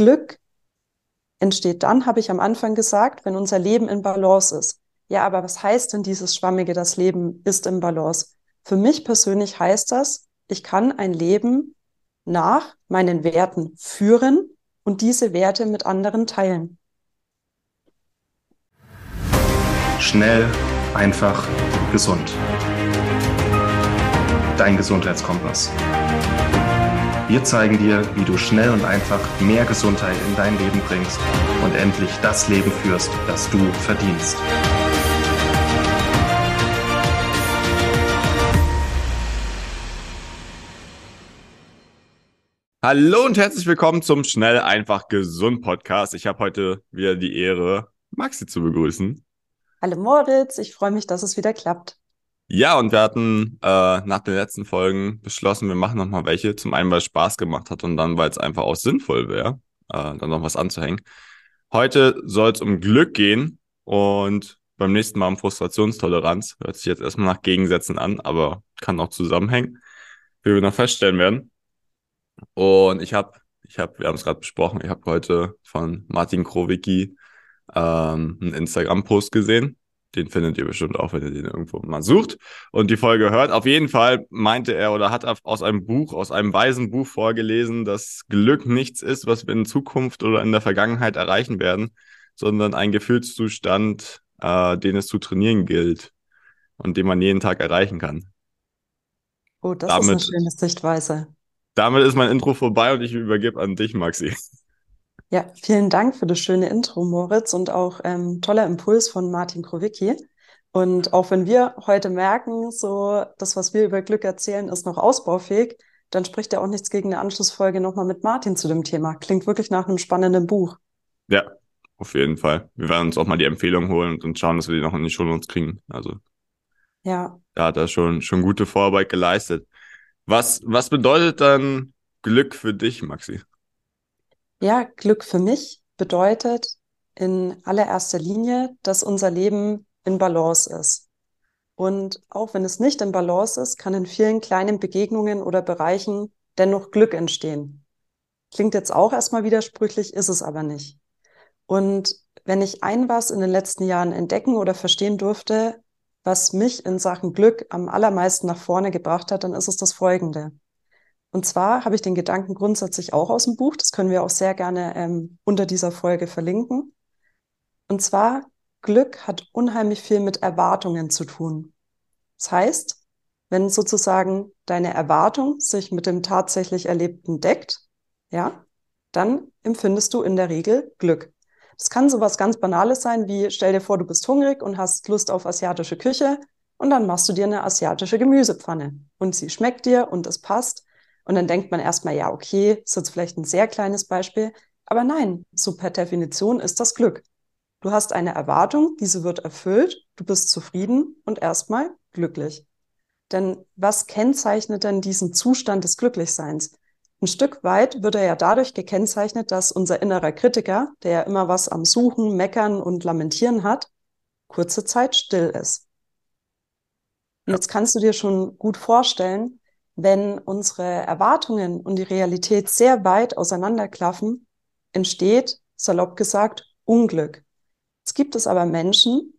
Glück entsteht dann, habe ich am Anfang gesagt, wenn unser Leben in Balance ist. Ja, aber was heißt denn dieses Schwammige, das Leben ist im Balance? Für mich persönlich heißt das, ich kann ein Leben nach meinen Werten führen und diese Werte mit anderen teilen. Schnell, einfach, gesund. Dein Gesundheitskompass. Wir zeigen dir, wie du schnell und einfach mehr Gesundheit in dein Leben bringst und endlich das Leben führst, das du verdienst. Hallo und herzlich willkommen zum Schnell, einfach, gesund Podcast. Ich habe heute wieder die Ehre, Maxi zu begrüßen. Hallo Moritz, ich freue mich, dass es wieder klappt. Ja, und wir hatten äh, nach den letzten Folgen beschlossen, wir machen nochmal welche. Zum einen, weil es Spaß gemacht hat und dann, weil es einfach auch sinnvoll wäre, äh, dann noch was anzuhängen. Heute soll es um Glück gehen und beim nächsten Mal um Frustrationstoleranz. Hört sich jetzt erstmal nach Gegensätzen an, aber kann auch zusammenhängen, wie wir noch feststellen werden. Und ich habe, ich habe, wir haben es gerade besprochen, ich habe heute von Martin Krowicki ähm, einen Instagram-Post gesehen den findet ihr bestimmt auch, wenn ihr den irgendwo mal sucht und die Folge hört. Auf jeden Fall meinte er oder hat aus einem Buch, aus einem weisen Buch vorgelesen, dass Glück nichts ist, was wir in Zukunft oder in der Vergangenheit erreichen werden, sondern ein Gefühlszustand, äh, den es zu trainieren gilt und den man jeden Tag erreichen kann. Oh, das damit, ist eine schöne Sichtweise. Damit ist mein Intro vorbei und ich übergebe an dich, Maxi. Ja, vielen Dank für das schöne Intro, Moritz, und auch ähm, toller Impuls von Martin Krowicki. Und auch wenn wir heute merken, so das, was wir über Glück erzählen, ist noch ausbaufähig, dann spricht ja auch nichts gegen eine Anschlussfolge nochmal mit Martin zu dem Thema. Klingt wirklich nach einem spannenden Buch. Ja, auf jeden Fall. Wir werden uns auch mal die Empfehlung holen und schauen, dass wir die noch in die Schule uns kriegen. Also ja. Da hat er schon, schon gute Vorarbeit geleistet. Was, was bedeutet dann Glück für dich, Maxi? Ja, Glück für mich bedeutet in allererster Linie, dass unser Leben in Balance ist. Und auch wenn es nicht in Balance ist, kann in vielen kleinen Begegnungen oder Bereichen dennoch Glück entstehen. Klingt jetzt auch erstmal widersprüchlich, ist es aber nicht. Und wenn ich ein was in den letzten Jahren entdecken oder verstehen durfte, was mich in Sachen Glück am allermeisten nach vorne gebracht hat, dann ist es das folgende. Und zwar habe ich den Gedanken grundsätzlich auch aus dem Buch. Das können wir auch sehr gerne ähm, unter dieser Folge verlinken. Und zwar, Glück hat unheimlich viel mit Erwartungen zu tun. Das heißt, wenn sozusagen deine Erwartung sich mit dem tatsächlich Erlebten deckt, ja, dann empfindest du in der Regel Glück. Das kann sowas ganz Banales sein, wie stell dir vor, du bist hungrig und hast Lust auf asiatische Küche und dann machst du dir eine asiatische Gemüsepfanne und sie schmeckt dir und es passt und dann denkt man erstmal, ja, okay, ist jetzt vielleicht ein sehr kleines Beispiel. Aber nein, so per Definition ist das Glück. Du hast eine Erwartung, diese wird erfüllt, du bist zufrieden und erstmal glücklich. Denn was kennzeichnet denn diesen Zustand des Glücklichseins? Ein Stück weit wird er ja dadurch gekennzeichnet, dass unser innerer Kritiker, der ja immer was am Suchen, Meckern und Lamentieren hat, kurze Zeit still ist. Und jetzt kannst du dir schon gut vorstellen, wenn unsere Erwartungen und die Realität sehr weit auseinanderklaffen, entsteht, salopp gesagt, Unglück. Es gibt es aber Menschen,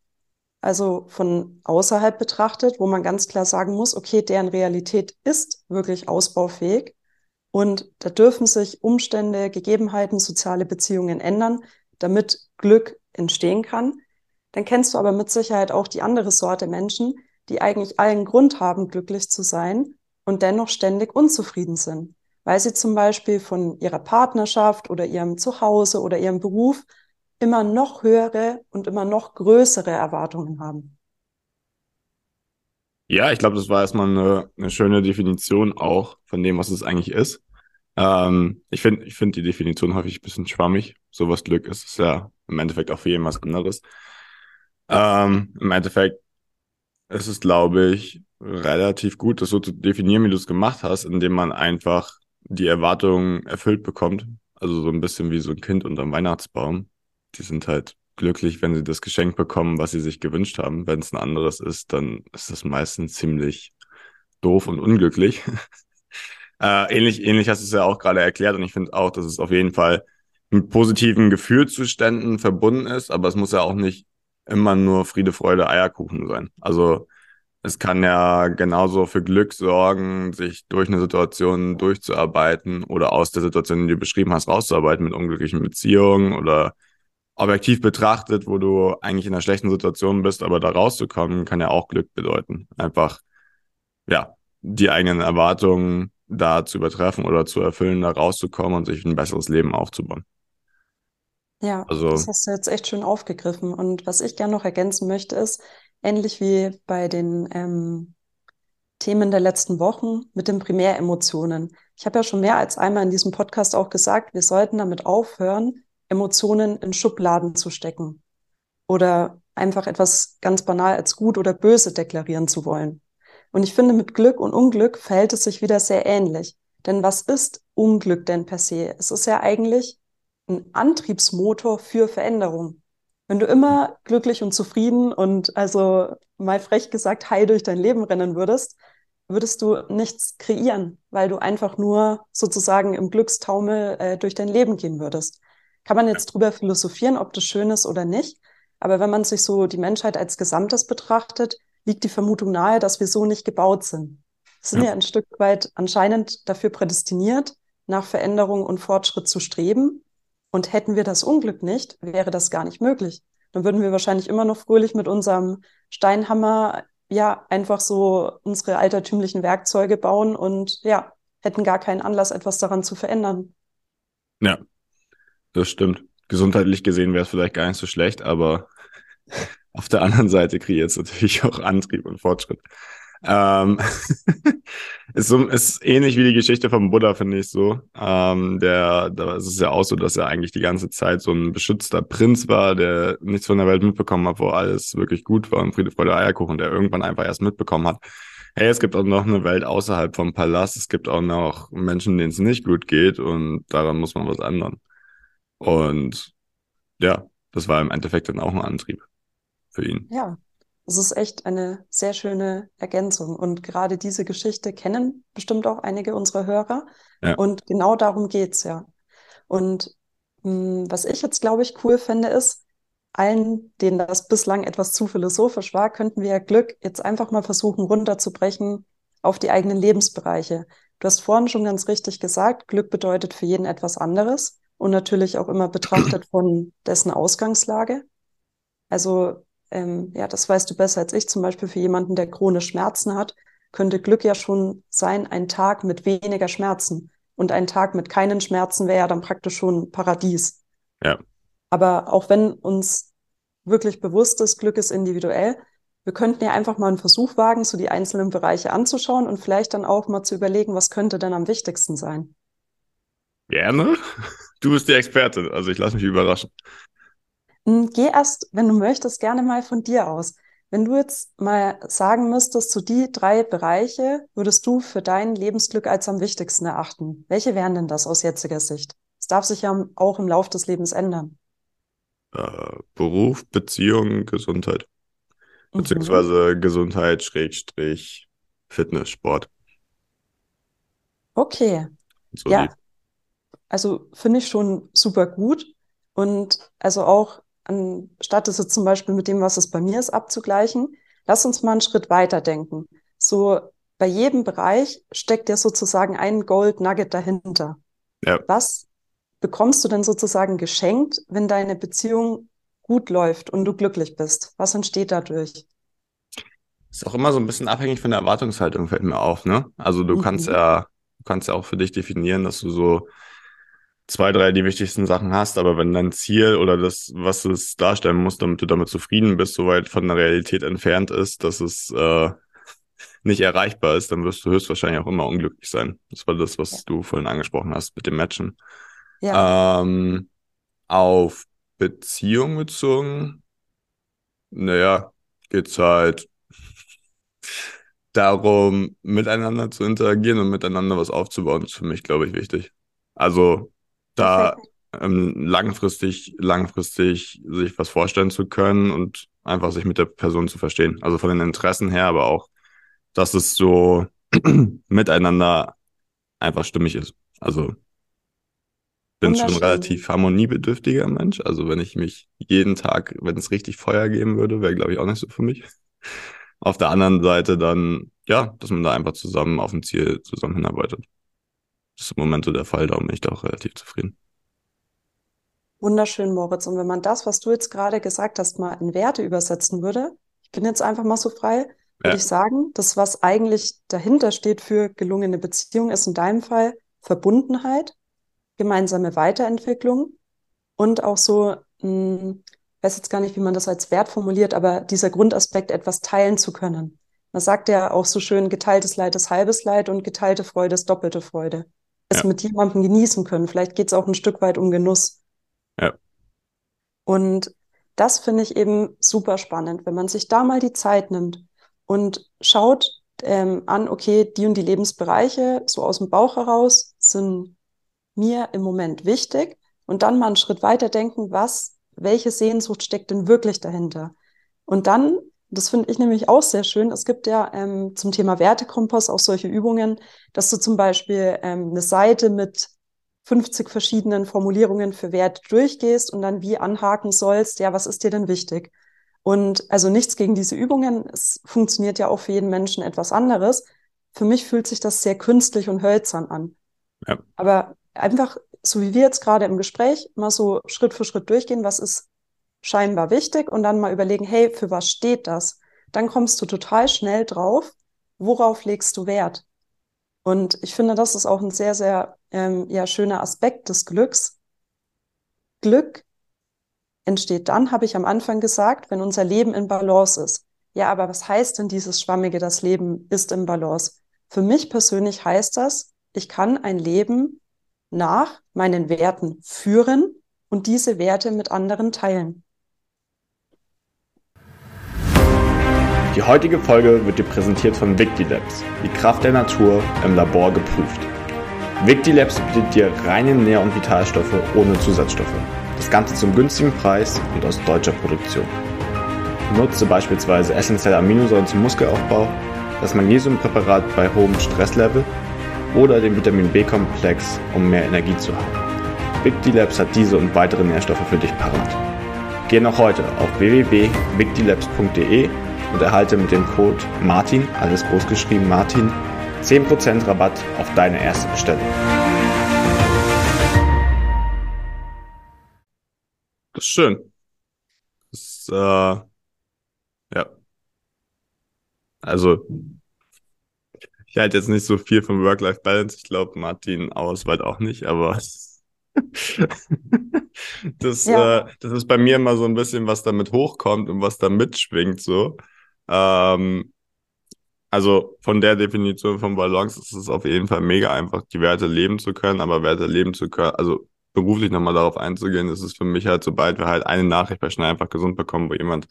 also von außerhalb betrachtet, wo man ganz klar sagen muss, okay, deren Realität ist wirklich ausbaufähig und da dürfen sich Umstände, Gegebenheiten, soziale Beziehungen ändern, damit Glück entstehen kann. Dann kennst du aber mit Sicherheit auch die andere Sorte Menschen, die eigentlich allen Grund haben, glücklich zu sein und dennoch ständig unzufrieden sind, weil sie zum Beispiel von ihrer Partnerschaft oder ihrem Zuhause oder ihrem Beruf immer noch höhere und immer noch größere Erwartungen haben. Ja, ich glaube, das war erstmal eine, eine schöne Definition auch von dem, was es eigentlich ist. Ähm, ich finde ich finde die Definition häufig ein bisschen schwammig. So was Glück ist, ist ja im Endeffekt auch für jeden was anderes. Ähm, Im Endeffekt ist es, glaube ich, relativ gut, das so zu definieren, wie du es gemacht hast, indem man einfach die Erwartungen erfüllt bekommt. Also so ein bisschen wie so ein Kind unterm Weihnachtsbaum. Die sind halt glücklich, wenn sie das Geschenk bekommen, was sie sich gewünscht haben. Wenn es ein anderes ist, dann ist das meistens ziemlich doof und unglücklich. äh, ähnlich, ähnlich hast du es ja auch gerade erklärt und ich finde auch, dass es auf jeden Fall mit positiven Gefühlszuständen verbunden ist, aber es muss ja auch nicht immer nur Friede, Freude, Eierkuchen sein. Also es kann ja genauso für Glück sorgen, sich durch eine Situation durchzuarbeiten oder aus der Situation, die du beschrieben hast, rauszuarbeiten mit unglücklichen Beziehungen oder objektiv betrachtet, wo du eigentlich in einer schlechten Situation bist, aber da rauszukommen, kann ja auch Glück bedeuten. Einfach, ja, die eigenen Erwartungen da zu übertreffen oder zu erfüllen, da rauszukommen und sich ein besseres Leben aufzubauen. Ja, also, das hast du jetzt echt schön aufgegriffen. Und was ich gerne noch ergänzen möchte, ist, ähnlich wie bei den ähm, Themen der letzten Wochen mit den Primäremotionen. Ich habe ja schon mehr als einmal in diesem Podcast auch gesagt, wir sollten damit aufhören, Emotionen in Schubladen zu stecken oder einfach etwas ganz banal als gut oder böse deklarieren zu wollen. Und ich finde, mit Glück und Unglück verhält es sich wieder sehr ähnlich. Denn was ist Unglück denn per se? Es ist ja eigentlich ein Antriebsmotor für Veränderung. Wenn du immer glücklich und zufrieden und also mal frech gesagt heil durch dein Leben rennen würdest, würdest du nichts kreieren, weil du einfach nur sozusagen im Glückstaumel äh, durch dein Leben gehen würdest. Kann man jetzt drüber philosophieren, ob das schön ist oder nicht. Aber wenn man sich so die Menschheit als Gesamtes betrachtet, liegt die Vermutung nahe, dass wir so nicht gebaut sind. Wir sind ja. ja ein Stück weit anscheinend dafür prädestiniert, nach Veränderung und Fortschritt zu streben. Und hätten wir das Unglück nicht, wäre das gar nicht möglich. Dann würden wir wahrscheinlich immer noch fröhlich mit unserem Steinhammer ja einfach so unsere altertümlichen Werkzeuge bauen und ja, hätten gar keinen Anlass, etwas daran zu verändern. Ja, das stimmt. Gesundheitlich gesehen wäre es vielleicht gar nicht so schlecht, aber auf der anderen Seite kreiert es natürlich auch Antrieb und Fortschritt. Ähm, ist, so, ist ähnlich wie die Geschichte vom Buddha, finde ich so. Ähm, der, da ist es ja auch so, dass er eigentlich die ganze Zeit so ein beschützter Prinz war, der nichts von der Welt mitbekommen hat, wo alles wirklich gut war und Friede, Freude, Eierkuchen, der irgendwann einfach erst mitbekommen hat. Hey, es gibt auch noch eine Welt außerhalb vom Palast. Es gibt auch noch Menschen, denen es nicht gut geht und daran muss man was ändern. Und ja, das war im Endeffekt dann auch ein Antrieb für ihn. Ja, es ist echt eine sehr schöne Ergänzung. Und gerade diese Geschichte kennen bestimmt auch einige unserer Hörer. Ja. Und genau darum geht's ja. Und mh, hm, was ich jetzt, glaube ich, cool finde, ist, allen, denen das bislang etwas zu philosophisch war, könnten wir Glück jetzt einfach mal versuchen, runterzubrechen auf die eigenen Lebensbereiche. Du hast vorhin schon ganz richtig gesagt, Glück bedeutet für jeden etwas anderes und natürlich auch immer betrachtet von dessen Ausgangslage. Also ähm, ja, das weißt du besser als ich, zum Beispiel für jemanden, der chronisch Schmerzen hat, könnte Glück ja schon sein, ein Tag mit weniger Schmerzen. Und ein Tag mit keinen Schmerzen wäre ja dann praktisch schon Paradies. Ja. Aber auch wenn uns wirklich bewusst ist, Glück ist individuell, wir könnten ja einfach mal einen Versuch wagen, so die einzelnen Bereiche anzuschauen und vielleicht dann auch mal zu überlegen, was könnte denn am wichtigsten sein. Gerne. Du bist die Expertin, also ich lasse mich überraschen. Hm, geh erst, wenn du möchtest, gerne mal von dir aus. Wenn du jetzt mal sagen müsstest, so die drei Bereiche würdest du für dein Lebensglück als am wichtigsten erachten. Welche wären denn das aus jetziger Sicht? Es darf sich ja auch im Lauf des Lebens ändern. Äh, Beruf, Beziehung, Gesundheit. Mhm. Beziehungsweise mhm. Gesundheit, Schrägstrich, Fitness, Sport. Okay. So ja. Die. Also finde ich schon super gut. Und also auch anstatt es jetzt zum Beispiel mit dem, was es bei mir ist, abzugleichen, lass uns mal einen Schritt weiter denken. So bei jedem Bereich steckt ja sozusagen ein Gold Nugget dahinter. Ja. Was bekommst du denn sozusagen geschenkt, wenn deine Beziehung gut läuft und du glücklich bist? Was entsteht dadurch? Ist auch immer so ein bisschen abhängig von der Erwartungshaltung, fällt mir auf, ne? Also du mhm. kannst ja, du kannst ja auch für dich definieren, dass du so zwei, drei die wichtigsten Sachen hast, aber wenn dein Ziel oder das, was es darstellen muss, damit du damit zufrieden bist, so weit von der Realität entfernt ist, dass es äh, nicht erreichbar ist, dann wirst du höchstwahrscheinlich auch immer unglücklich sein. Das war das, was ja. du vorhin angesprochen hast mit dem Matchen. Ja. Ähm, auf Beziehung bezogen, naja, geht's halt darum, miteinander zu interagieren und miteinander was aufzubauen, ist für mich, glaube ich, wichtig. Also da ähm, langfristig, langfristig sich was vorstellen zu können und einfach sich mit der Person zu verstehen. Also von den Interessen her, aber auch, dass es so miteinander einfach stimmig ist. Also bin schon relativ harmoniebedürftiger Mensch. Also wenn ich mich jeden Tag, wenn es richtig Feuer geben würde, wäre, glaube ich, auch nicht so für mich. Auf der anderen Seite dann, ja, dass man da einfach zusammen auf ein Ziel zusammen hinarbeitet. Das ist im Moment so der Fall, darum bin ich da auch relativ zufrieden. Wunderschön, Moritz. Und wenn man das, was du jetzt gerade gesagt hast, mal in Werte übersetzen würde, ich bin jetzt einfach mal so frei, würde ja. ich sagen, das, was eigentlich dahinter steht für gelungene Beziehungen, ist in deinem Fall Verbundenheit, gemeinsame Weiterentwicklung und auch so, mh, hm, weiß jetzt gar nicht, wie man das als Wert formuliert, aber dieser Grundaspekt, etwas teilen zu können. Man sagt ja auch so schön, geteiltes Leid ist halbes Leid und geteilte Freude ist doppelte Freude. Es ja. mit jemandem genießen können. Vielleicht geht es auch ein Stück weit um Genuss. Ja. Und das finde ich eben super spannend, wenn man sich da mal die Zeit nimmt und schaut ähm, an, okay, die und die Lebensbereiche so aus dem Bauch heraus sind mir im Moment wichtig und dann mal einen Schritt weiter denken, was, welche Sehnsucht steckt denn wirklich dahinter? Und dann, das finde ich nämlich auch sehr schön, es gibt ja ähm, zum Thema Wertekompass auch solche Übungen, dass du zum Beispiel ähm, eine Seite mit 50 verschiedenen Formulierungen für Werte durchgehst und dann wie anhaken sollst, ja, was ist dir denn wichtig? Und also nichts gegen diese Übungen, es funktioniert ja auch für jeden Menschen etwas anderes. Für mich fühlt sich das sehr künstlich und hölzern an. Ja. Aber einfach, so wie wir jetzt gerade im Gespräch, mal so Schritt für Schritt durchgehen, was ist scheinbar wichtig und dann mal überlegen, hey, für was steht das? Dann kommst du total schnell drauf, worauf legst du Wert? Und ich finde, das ist auch ein sehr, sehr ähm, ja, schöner Aspekt des Glücks. Glück entsteht dann, habe ich am Anfang gesagt, wenn unser Leben in Balance ist. Ja, aber was heißt denn dieses Schwammige, das Leben ist im Balance? Für mich persönlich heißt das, ich kann ein Leben nach meinen Werten führen und diese Werte mit anderen teilen. Die heutige Folge wird dir präsentiert von Victilabs, die Kraft der Natur im Labor geprüft. Victilabs bietet dir reine Nähr- und Vitalstoffe ohne Zusatzstoffe. Das Ganze zum günstigen Preis und aus deutscher Produktion. Nutze beispielsweise essentielle Aminosäuren zum Muskelaufbau, das Magnesiumpräparat bei hohem Stresslevel oder den Vitamin B-Komplex, um mehr Energie zu haben. Victilabs hat diese und weitere Nährstoffe für dich parat. Geh noch heute auf www.victilabs.de und erhalte mit dem Code MARTIN, alles groß geschrieben Martin, 10% Rabatt auf deine erste Bestellung. Das ist schön. Das ist, äh, ja. Also, ich halte jetzt nicht so viel von Work-Life-Balance. Ich glaube, Martin Auswald auch nicht, aber das, ja. äh, das ist bei mir immer so ein bisschen, was damit hochkommt und was da mitschwingt, so. Ähm, also von der Definition von Balance ist es auf jeden Fall mega einfach, die Werte leben zu können, aber Werte leben zu können, also beruflich nochmal darauf einzugehen, ist es für mich halt, sobald wir halt eine Nachricht bei Schnell einfach gesund bekommen, wo jemand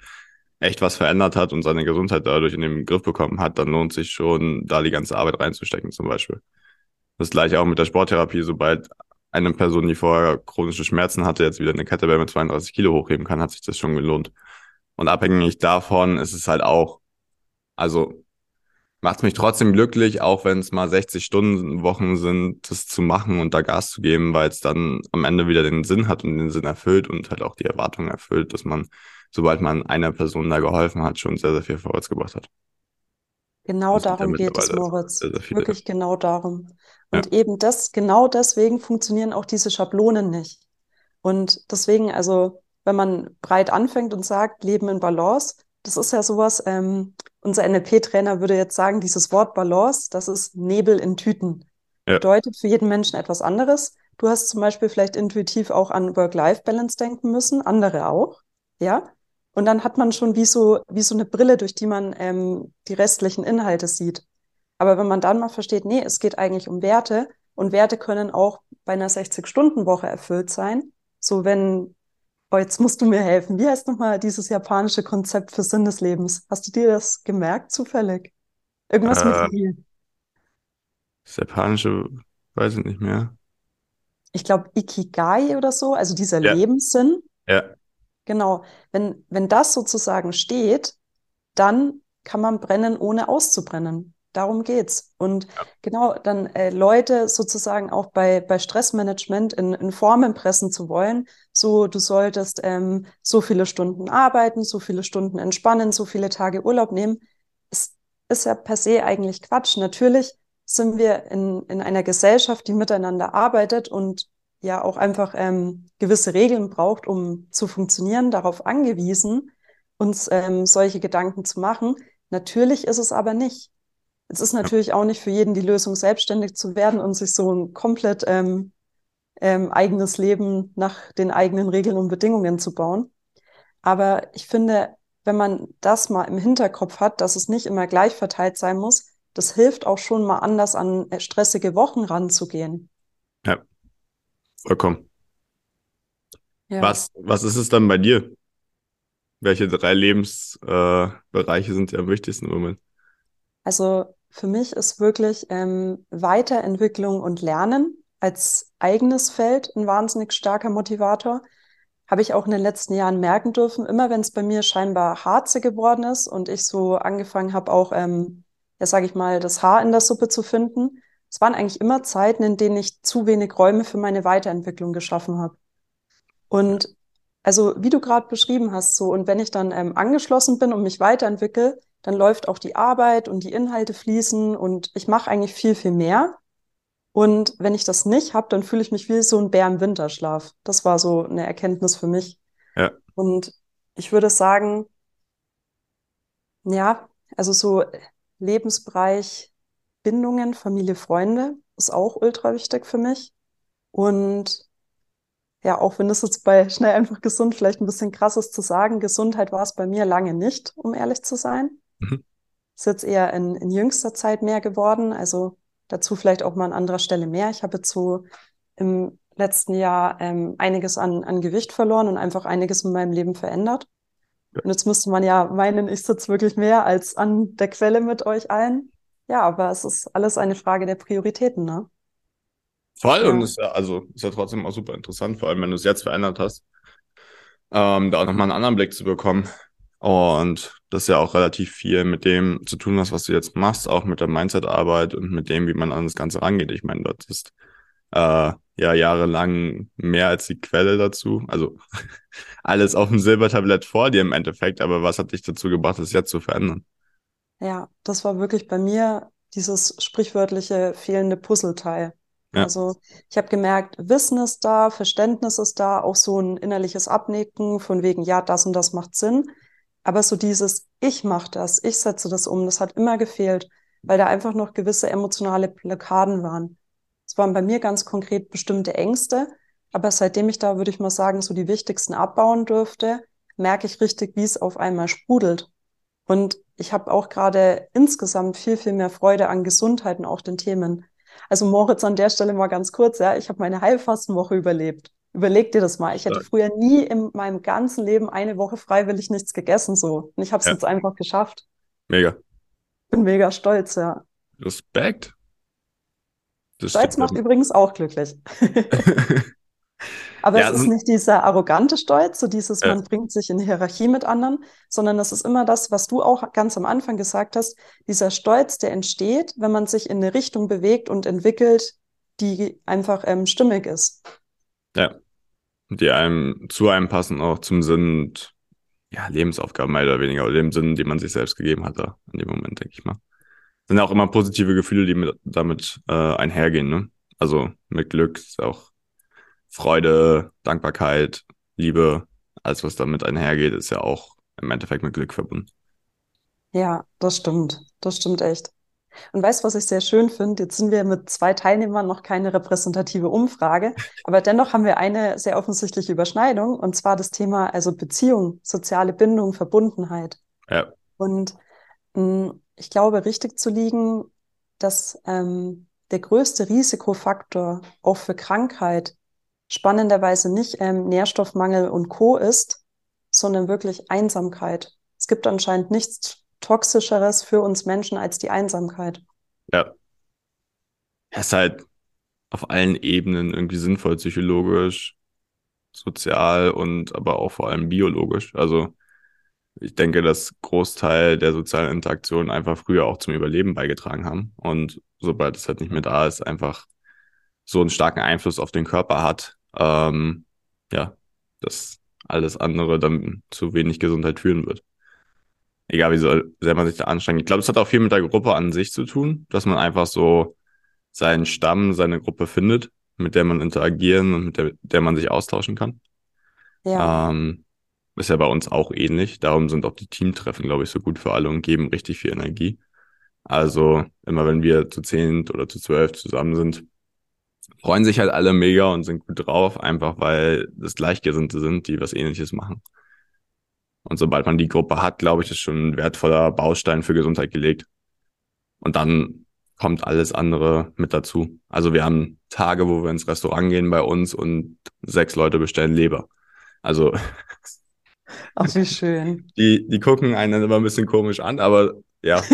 echt was verändert hat und seine Gesundheit dadurch in den Griff bekommen hat, dann lohnt sich schon, da die ganze Arbeit reinzustecken zum Beispiel. Das gleiche auch mit der Sporttherapie, sobald eine Person, die vorher chronische Schmerzen hatte, jetzt wieder eine Kettlebell mit 32 Kilo hochheben kann, hat sich das schon gelohnt. Und abhängig davon ist es halt auch, also macht mich trotzdem glücklich, auch wenn es mal 60 Stunden Wochen sind, das zu machen und da Gas zu geben, weil es dann am Ende wieder den Sinn hat und den Sinn erfüllt und halt auch die Erwartung erfüllt, dass man, sobald man einer Person da geholfen hat, schon sehr, sehr viel vorwärts gebracht hat. Genau das darum geht es, Moritz. Sehr, sehr Wirklich genau darum. Und ja. eben das, genau deswegen funktionieren auch diese Schablonen nicht. Und deswegen, also wenn man breit anfängt und sagt, Leben in Balance, das ist ja sowas, ähm, unser NLP-Trainer würde jetzt sagen, dieses Wort Balance, das ist Nebel in Tüten. Ja. Bedeutet für jeden Menschen etwas anderes. Du hast zum Beispiel vielleicht intuitiv auch an Work-Life-Balance denken müssen, andere auch, ja. Und dann hat man schon wie so, wie so eine Brille, durch die man ähm, die restlichen Inhalte sieht. Aber wenn man dann mal versteht, nee, es geht eigentlich um Werte und Werte können auch bei einer 60-Stunden-Woche erfüllt sein. So wenn Oh, jetzt musst du mir helfen. Wie heißt nochmal dieses japanische Konzept für Sinn des Lebens? Hast du dir das gemerkt zufällig? Irgendwas äh, mit I. Das japanische, weiß ich nicht mehr. Ich glaube Ikigai oder so, also dieser ja. Lebenssinn. Ja. Genau. Wenn, wenn das sozusagen steht, dann kann man brennen, ohne auszubrennen. Darum geht's. Und ja. genau, dann äh, Leute sozusagen auch bei, bei Stressmanagement in, in Formen pressen zu wollen. So, du solltest ähm, so viele Stunden arbeiten, so viele Stunden entspannen, so viele Tage Urlaub nehmen. Es ist ja per se eigentlich Quatsch. Natürlich sind wir in, in einer Gesellschaft, die miteinander arbeitet und ja auch einfach ähm, gewisse Regeln braucht, um zu funktionieren, darauf angewiesen, uns ähm, solche Gedanken zu machen. Natürlich ist es aber nicht. Es ist natürlich auch nicht für jeden die Lösung, selbstständig zu werden und sich so ein komplett ähm, ähm, eigenes Leben nach den eigenen Regeln und Bedingungen zu bauen. Aber ich finde, wenn man das mal im Hinterkopf hat, dass es nicht immer gleich verteilt sein muss, das hilft auch schon mal anders an äh, stressige Wochen ranzugehen. Ja, vollkommen. Ja. Was, was ist es dann bei dir? Welche drei Lebensbereiche äh, sind dir am wichtigsten im Moment? Also für mich ist wirklich ähm, Weiterentwicklung und Lernen als eigenes Feld ein wahnsinnig starker Motivator. Habe ich auch in den letzten Jahren merken dürfen, immer wenn es bei mir scheinbar harze geworden ist und ich so angefangen habe, auch ähm, ja, sage ich mal, das Haar in der Suppe zu finden. Es waren eigentlich immer Zeiten, in denen ich zu wenig Räume für meine Weiterentwicklung geschaffen habe. Und also, wie du gerade beschrieben hast, so, und wenn ich dann ähm, angeschlossen bin und mich weiterentwickle, dann läuft auch die Arbeit und die Inhalte fließen und ich mache eigentlich viel, viel mehr. Und wenn ich das nicht habe, dann fühle ich mich wie so ein Bär im Winterschlaf. Das war so eine Erkenntnis für mich. Ja. Und ich würde sagen, ja, also so Lebensbereich Bindungen, Familie, Freunde ist auch ultra wichtig für mich. Und ja, auch wenn es jetzt bei schnell einfach gesund vielleicht ein bisschen krass ist zu sagen, Gesundheit war es bei mir lange nicht, um ehrlich zu sein. Mhm. Ist jetzt eher in, in jüngster Zeit mehr geworden. Also dazu vielleicht auch mal an anderer Stelle mehr. Ich habe jetzt so im letzten Jahr ähm, einiges an, an Gewicht verloren und einfach einiges in meinem Leben verändert. Und jetzt müsste man ja meinen, ich sitze wirklich mehr als an der Quelle mit euch allen. Ja, aber es ist alles eine Frage der Prioritäten, ne? Voll, ja. und ist ja, also ist ja trotzdem auch super interessant, vor allem wenn du es jetzt verändert hast, ähm, da auch nochmal einen anderen Blick zu bekommen. Und das ist ja auch relativ viel mit dem zu tun, was, was du jetzt machst, auch mit der Mindset-Arbeit und mit dem, wie man an das Ganze rangeht. Ich meine, dort ist äh, ja jahrelang mehr als die Quelle dazu. Also alles auf dem Silbertablett vor dir im Endeffekt, aber was hat dich dazu gebracht, das jetzt zu verändern? Ja, das war wirklich bei mir dieses sprichwörtliche fehlende Puzzleteil. Ja. Also ich habe gemerkt, Wissen ist da, Verständnis ist da, auch so ein innerliches Abnicken von wegen, ja, das und das macht Sinn. Aber so dieses, ich mache das, ich setze das um, das hat immer gefehlt, weil da einfach noch gewisse emotionale Blockaden waren. Es waren bei mir ganz konkret bestimmte Ängste, aber seitdem ich da, würde ich mal sagen, so die wichtigsten abbauen dürfte, merke ich richtig, wie es auf einmal sprudelt. Und ich habe auch gerade insgesamt viel, viel mehr Freude an Gesundheit und auch den Themen. Also Moritz an der Stelle mal ganz kurz, ja, ich habe meine Heilfastenwoche überlebt. Überleg dir das mal. Ich hätte früher nie in meinem ganzen Leben eine Woche freiwillig nichts gegessen so. Und ich habe es ja. jetzt einfach geschafft. Mega. Bin mega stolz, ja. Respekt. Das Stolz macht übrigens auch glücklich. Aber ja, es ist nicht dieser arrogante Stolz, so dieses, man bringt sich in Hierarchie mit anderen, sondern es ist immer das, was du auch ganz am Anfang gesagt hast, dieser Stolz, der entsteht, wenn man sich in eine Richtung bewegt und entwickelt, die einfach ähm, stimmig ist. Ja. Die einem zu einem passen, auch zum Sinn und ja, Lebensaufgaben mehr oder weniger, oder dem Sinn, den man sich selbst gegeben hat, da in dem Moment, denke ich mal sind ja auch immer positive Gefühle, die mit, damit äh, einhergehen. Ne? Also mit Glück ist auch Freude, Dankbarkeit, Liebe, alles was damit einhergeht, ist ja auch im Endeffekt mit Glück verbunden. Ja, das stimmt. Das stimmt echt. Und weißt du, was ich sehr schön finde? Jetzt sind wir mit zwei Teilnehmern noch keine repräsentative Umfrage, aber dennoch haben wir eine sehr offensichtliche Überschneidung und zwar das Thema also Beziehung, soziale Bindung, Verbundenheit. Ja. Und mh, mm, ich glaube, richtig zu liegen, dass ähm, der größte Risikofaktor auch für Krankheit spannenderweise nicht ähm, Nährstoffmangel und Co ist, sondern wirklich Einsamkeit. Es gibt anscheinend nichts Toxischeres für uns Menschen als die Einsamkeit. Ja. Es ist halt auf allen Ebenen irgendwie sinnvoll, psychologisch, sozial und aber auch vor allem biologisch. Also ich denke, dass Großteil der sozialen Interaktionen einfach früher auch zum Überleben beigetragen haben. Und sobald es halt nicht mehr da ist, einfach so einen starken Einfluss auf den Körper hat, ähm, ja, dass alles andere dann zu wenig Gesundheit führen wird. Egal wie sehr man sich da anstrengt. Ich glaube, es hat auch viel mit der Gruppe an sich zu tun, dass man einfach so seinen Stamm, seine Gruppe findet, mit der man interagieren und mit der, der man sich austauschen kann. Ja. Ähm, ist ja bei uns auch ähnlich. Darum sind auch die Teamtreffen, glaube ich, so gut für alle und geben richtig viel Energie. Also immer wenn wir zu zehn oder zu zwölf zusammen sind, freuen sich halt alle mega und sind gut drauf, einfach weil das Gleichgesinnte sind, die was ähnliches machen. Und sobald man die Gruppe hat, glaube ich, ist schon ein wertvoller Baustein für Gesundheit gelegt. Und dann kommt alles andere mit dazu. Also wir haben Tage, wo wir ins Restaurant gehen bei uns und sechs Leute bestellen Leber. Also. Ach, wie schön. Die, die gucken einen dann immer ein bisschen komisch an, aber ja.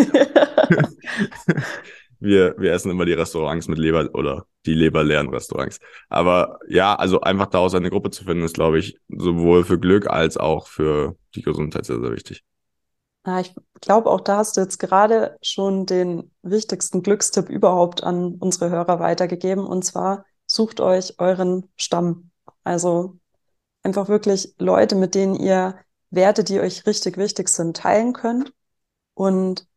wir, wir essen immer die Restaurants mit Leber oder die leberleeren Restaurants. Aber ja, also einfach daraus eine Gruppe zu finden, ist, glaube ich, sowohl für Glück als auch für die Gesundheit sehr, sehr wichtig. Ja, ich glaube, auch da hast du jetzt gerade schon den wichtigsten Glückstipp überhaupt an unsere Hörer weitergegeben. Und zwar sucht euch euren Stamm. Also einfach wirklich Leute, mit denen ihr Werte, die euch richtig wichtig sind, teilen könnt. Und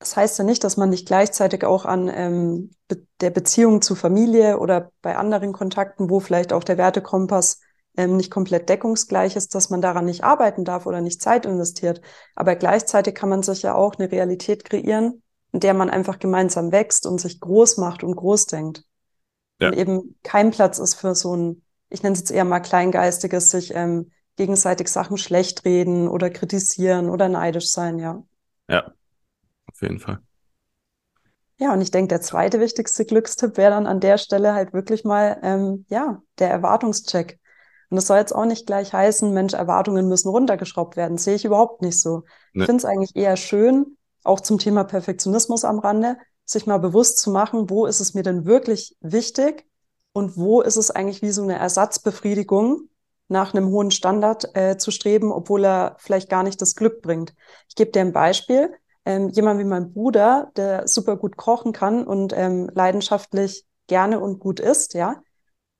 das heißt ja nicht, dass man nicht gleichzeitig auch an ähm, der Beziehung zu Familie oder bei anderen Kontakten, wo vielleicht auch der Wertekompass ähm, nicht komplett deckungsgleich ist, dass man daran nicht arbeiten darf oder nicht Zeit investiert. Aber gleichzeitig kann man sich ja auch eine Realität kreieren, in der man einfach gemeinsam wächst und sich groß macht und groß denkt. Ja. Und eben kein Platz ist für so ein, ich nenne es jetzt eher mal kleingeistiges, sich ähm, gegenseitig Sachen schlecht reden oder kritisieren oder neidisch sein, ja. Ja, auf jeden Fall. Ja, und ich denke, der zweite wichtigste Glückstipp wäre dann an der Stelle halt wirklich mal, ähm, ja, der Erwartungscheck. Und das soll jetzt auch nicht gleich heißen, Mensch, Erwartungen müssen runtergeschraubt werden. Das sehe ich überhaupt nicht so. Nee. Ich finde es eigentlich eher schön, auch zum Thema Perfektionismus am Rande, sich mal bewusst zu machen, wo ist es mir denn wirklich wichtig und wo ist es eigentlich wie so eine Ersatzbefriedigung nach einem hohen Standard äh, zu streben, obwohl er vielleicht gar nicht das Glück bringt. Ich gebe dir ein Beispiel. Ähm, jemand wie mein Bruder, der super gut kochen kann und ähm, leidenschaftlich gerne und gut isst, ja,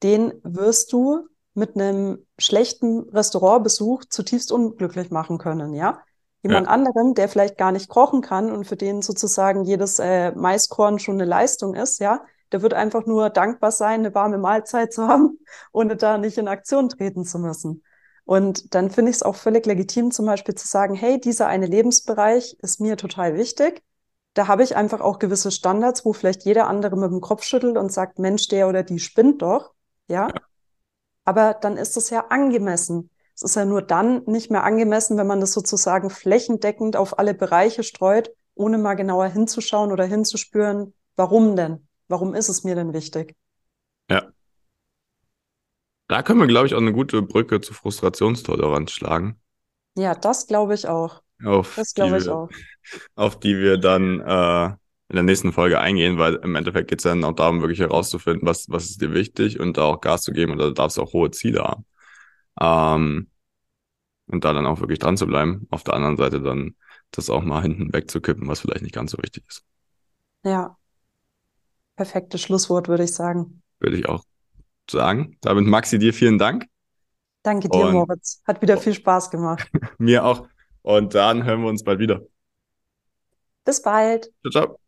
den wirst du mit einem schlechten Restaurantbesuch zutiefst unglücklich machen können, ja. Jemand ja. anderen, der vielleicht gar nicht kochen kann und für den sozusagen jedes äh, Maiskorn schon eine Leistung ist, ja, der wird einfach nur dankbar sein, eine warme Mahlzeit zu haben, ohne da nicht in Aktion treten zu müssen. Und dann finde ich es auch völlig legitim, zum Beispiel zu sagen, hey, dieser eine Lebensbereich ist mir total wichtig. Da habe ich einfach auch gewisse Standards, wo vielleicht jeder andere mit dem Kopf schüttelt und sagt, Mensch, der oder die spinnt doch. Ja. ja. Aber dann ist es ja angemessen. Es ist ja nur dann nicht mehr angemessen, wenn man das sozusagen flächendeckend auf alle Bereiche streut, ohne mal genauer hinzuschauen oder hinzuspüren, warum denn? Warum ist es mir denn wichtig? Ja. Da können wir, glaube ich, auch eine gute Brücke zur Frustrationstoleranz schlagen. Ja, das glaube ich auch. Auf das glaube ich auch. Auf die wir dann äh, in der nächsten Folge eingehen, weil im Endeffekt geht es dann auch darum, wirklich herauszufinden, was, was ist dir wichtig und da auch Gas zu geben und da darfst du auch hohe Ziele haben. Ähm, und da dann auch wirklich dran zu bleiben. Auf der anderen Seite dann das auch mal hinten wegzukippen, was vielleicht nicht ganz so wichtig ist. Ja. Perfektes Schlusswort, würde ich sagen. Würde ich auch sagen. Damit Maxi, dir vielen Dank. Danke dir, und Moritz. Hat wieder viel Spaß gemacht. mir auch. Und dann hören wir uns bald wieder. Bis bald. Ciao, ciao.